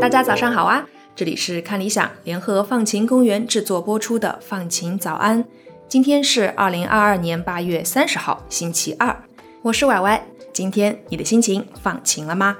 大家早上好啊！这里是看理想联合放晴公园制作播出的放晴早安。今天是二零二二年八月三十号，星期二。我是歪歪。今天你的心情放晴了吗？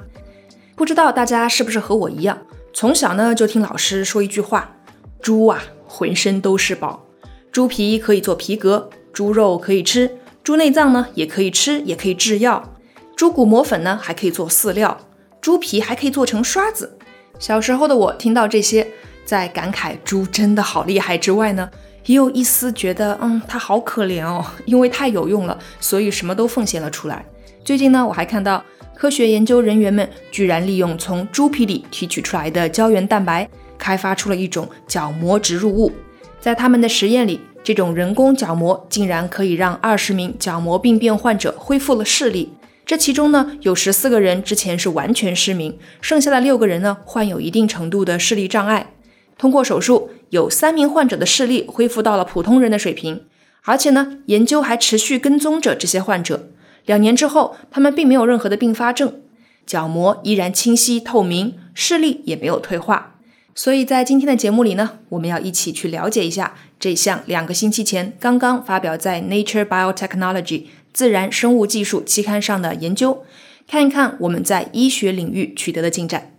不知道大家是不是和我一样，从小呢就听老师说一句话：猪啊，浑身都是宝。猪皮可以做皮革，猪肉可以吃，猪内脏呢也可以吃，也可以制药。猪骨磨粉呢还可以做饲料，猪皮还可以做成刷子。小时候的我听到这些，在感慨猪真的好厉害之外呢，也有一丝觉得，嗯，它好可怜哦，因为太有用了，所以什么都奉献了出来。最近呢，我还看到科学研究人员们居然利用从猪皮里提取出来的胶原蛋白，开发出了一种角膜植入物。在他们的实验里，这种人工角膜竟然可以让二十名角膜病变患者恢复了视力。这其中呢，有十四个人之前是完全失明，剩下的六个人呢，患有一定程度的视力障碍。通过手术，有三名患者的视力恢复到了普通人的水平。而且呢，研究还持续跟踪着这些患者。两年之后，他们并没有任何的并发症，角膜依然清晰透明，视力也没有退化。所以在今天的节目里呢，我们要一起去了解一下这项两个星期前刚刚发表在《Nature Biotechnology》。自然生物技术期刊上的研究，看一看我们在医学领域取得的进展。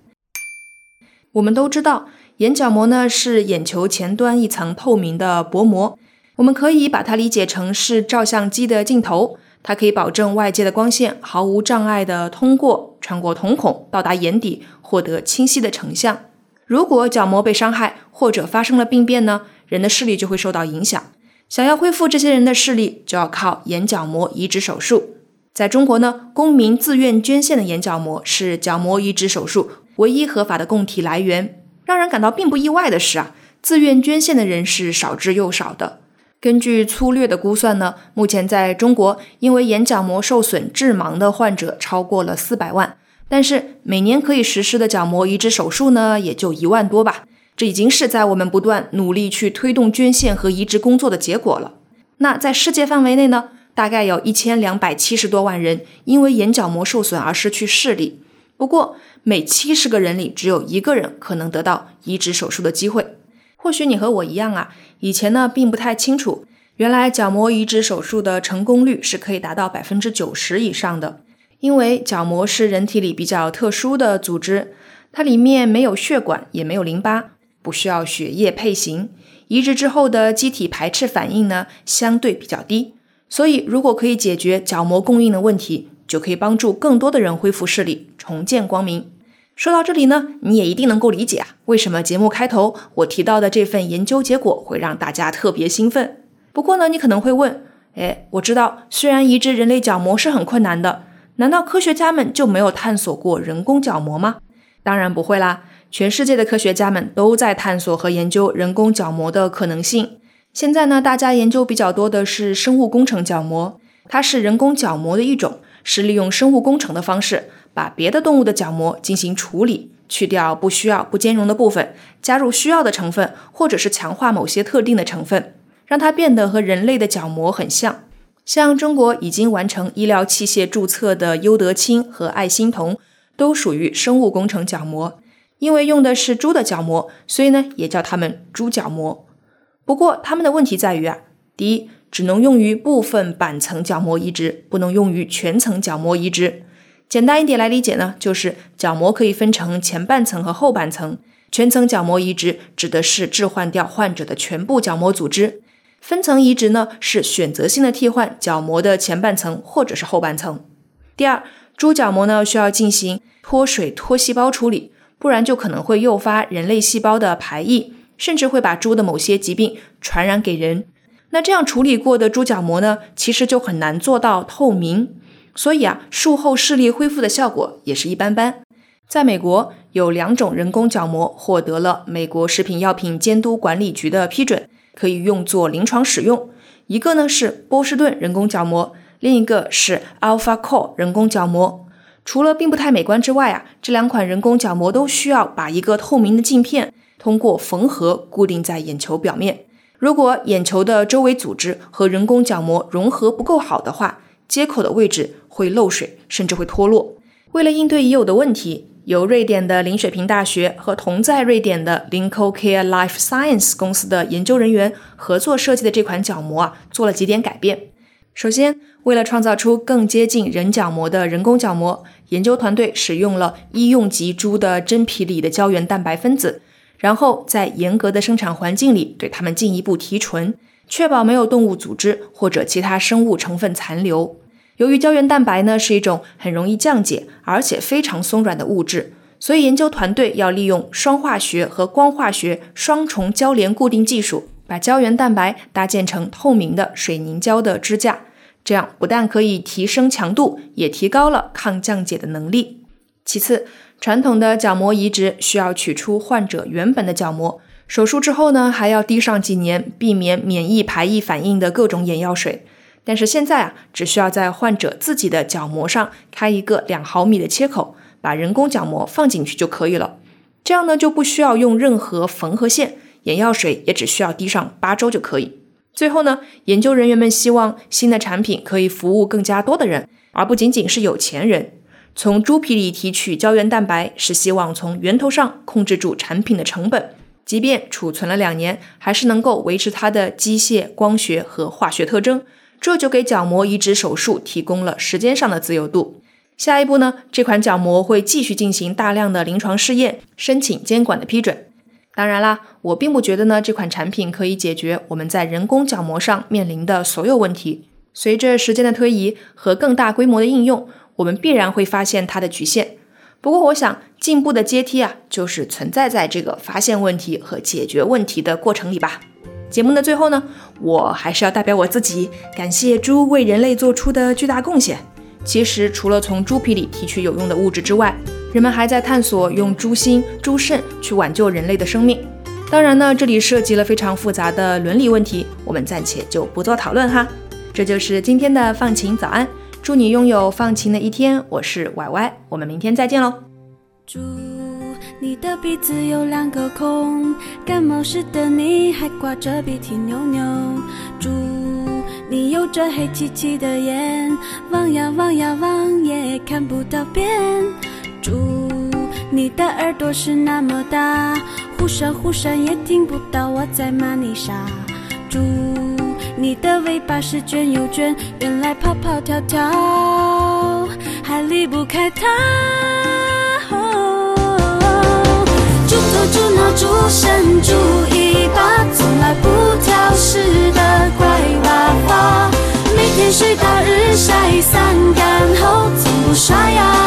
我们都知道，眼角膜呢是眼球前端一层透明的薄膜，我们可以把它理解成是照相机的镜头，它可以保证外界的光线毫无障碍的通过，穿过瞳孔到达眼底，获得清晰的成像。如果角膜被伤害或者发生了病变呢，人的视力就会受到影响。想要恢复这些人的视力，就要靠眼角膜移植手术。在中国呢，公民自愿捐献的眼角膜是角膜移植手术唯一合法的供体来源。让人感到并不意外的是啊，自愿捐献的人是少之又少的。根据粗略的估算呢，目前在中国因为眼角膜受损致盲的患者超过了四百万，但是每年可以实施的角膜移植手术呢，也就一万多吧。这已经是在我们不断努力去推动捐献和移植工作的结果了。那在世界范围内呢，大概有一千两百七十多万人因为眼角膜受损而失去视力。不过，每七十个人里只有一个人可能得到移植手术的机会。或许你和我一样啊，以前呢并不太清楚，原来角膜移植手术的成功率是可以达到百分之九十以上的。因为角膜是人体里比较特殊的组织，它里面没有血管，也没有淋巴。不需要血液配型，移植之后的机体排斥反应呢相对比较低，所以如果可以解决角膜供应的问题，就可以帮助更多的人恢复视力，重见光明。说到这里呢，你也一定能够理解啊，为什么节目开头我提到的这份研究结果会让大家特别兴奋。不过呢，你可能会问，哎，我知道虽然移植人类角膜是很困难的，难道科学家们就没有探索过人工角膜吗？当然不会啦。全世界的科学家们都在探索和研究人工角膜的可能性。现在呢，大家研究比较多的是生物工程角膜，它是人工角膜的一种，是利用生物工程的方式，把别的动物的角膜进行处理，去掉不需要、不兼容的部分，加入需要的成分，或者是强化某些特定的成分，让它变得和人类的角膜很像。像中国已经完成医疗器械注册的优德清和爱心童，都属于生物工程角膜。因为用的是猪的角膜，所以呢也叫它们猪角膜。不过它们的问题在于啊，第一，只能用于部分板层角膜移植，不能用于全层角膜移植。简单一点来理解呢，就是角膜可以分成前半层和后半层。全层角膜移植指的是置换掉患者的全部角膜组织，分层移植呢是选择性的替换角膜的前半层或者是后半层。第二，猪角膜呢需要进行脱水脱细胞处理。不然就可能会诱发人类细胞的排异，甚至会把猪的某些疾病传染给人。那这样处理过的猪角膜呢，其实就很难做到透明，所以啊，术后视力恢复的效果也是一般般。在美国，有两种人工角膜获得了美国食品药品监督管理局的批准，可以用作临床使用。一个呢是波士顿人工角膜，另一个是 Alpha Core 人工角膜。除了并不太美观之外啊，这两款人工角膜都需要把一个透明的镜片通过缝合固定在眼球表面。如果眼球的周围组织和人工角膜融合不够好的话，接口的位置会漏水，甚至会脱落。为了应对已有的问题，由瑞典的林水平大学和同在瑞典的 Linko Care Life Science 公司的研究人员合作设计的这款角膜啊，做了几点改变。首先，为了创造出更接近人角膜的人工角膜，研究团队使用了医用级猪的真皮里的胶原蛋白分子。然后在严格的生产环境里，对它们进一步提纯，确保没有动物组织或者其他生物成分残留。由于胶原蛋白呢是一种很容易降解而且非常松软的物质，所以研究团队要利用双化学和光化学双重交联固定技术，把胶原蛋白搭建成透明的水凝胶的支架。这样不但可以提升强度，也提高了抗降解的能力。其次，传统的角膜移植需要取出患者原本的角膜，手术之后呢，还要滴上几年避免免疫排异反应的各种眼药水。但是现在啊，只需要在患者自己的角膜上开一个两毫米的切口，把人工角膜放进去就可以了。这样呢，就不需要用任何缝合线，眼药水也只需要滴上八周就可以。最后呢，研究人员们希望新的产品可以服务更加多的人，而不仅仅是有钱人。从猪皮里提取胶原蛋白，是希望从源头上控制住产品的成本，即便储存了两年，还是能够维持它的机械、光学和化学特征。这就给角膜移植手术提供了时间上的自由度。下一步呢，这款角膜会继续进行大量的临床试验，申请监管的批准。当然啦，我并不觉得呢这款产品可以解决我们在人工角膜上面临的所有问题。随着时间的推移和更大规模的应用。我们必然会发现它的局限。不过，我想进步的阶梯啊，就是存在在这个发现问题和解决问题的过程里吧。节目的最后呢，我还是要代表我自己感谢猪为人类做出的巨大贡献。其实，除了从猪皮里提取有用的物质之外，人们还在探索用猪心、猪肾去挽救人类的生命。当然呢，这里涉及了非常复杂的伦理问题，我们暂且就不做讨论哈。这就是今天的放晴早安。祝你拥有放晴的一天，我是 Y Y，我们明天再见喽。祝你的鼻子有两个孔，感冒时的你还挂着鼻涕牛牛。祝你有着黑漆漆的眼，望呀望呀望也看不到边。祝你的耳朵是那么大，忽闪忽闪也听不到我在骂你傻。祝。你的尾巴是卷又卷，原来跑跑跳跳还离不开它。猪头猪脑猪身猪尾巴，从来不挑食的乖娃娃，每天睡到日晒，晒干后从不刷牙。